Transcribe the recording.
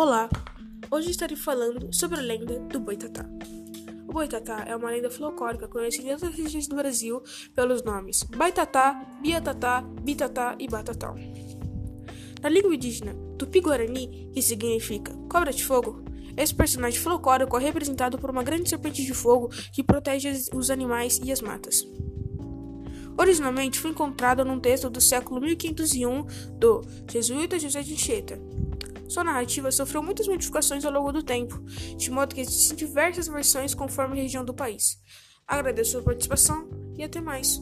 Olá, hoje estarei falando sobre a lenda do Boitatá. O Boitatá é uma lenda folclórica conhecida em outras regiões do Brasil pelos nomes Baitatá, Biatatá, Bitatá e Batatá. Na língua indígena Tupi-Guarani, que significa cobra de fogo, esse personagem folclórico é representado por uma grande serpente de fogo que protege os animais e as matas. Originalmente foi encontrado num texto do século 1501 do jesuíta José de Anchieta, sua narrativa sofreu muitas modificações ao longo do tempo, de modo que existem diversas versões conforme a região do país. Agradeço sua participação e até mais.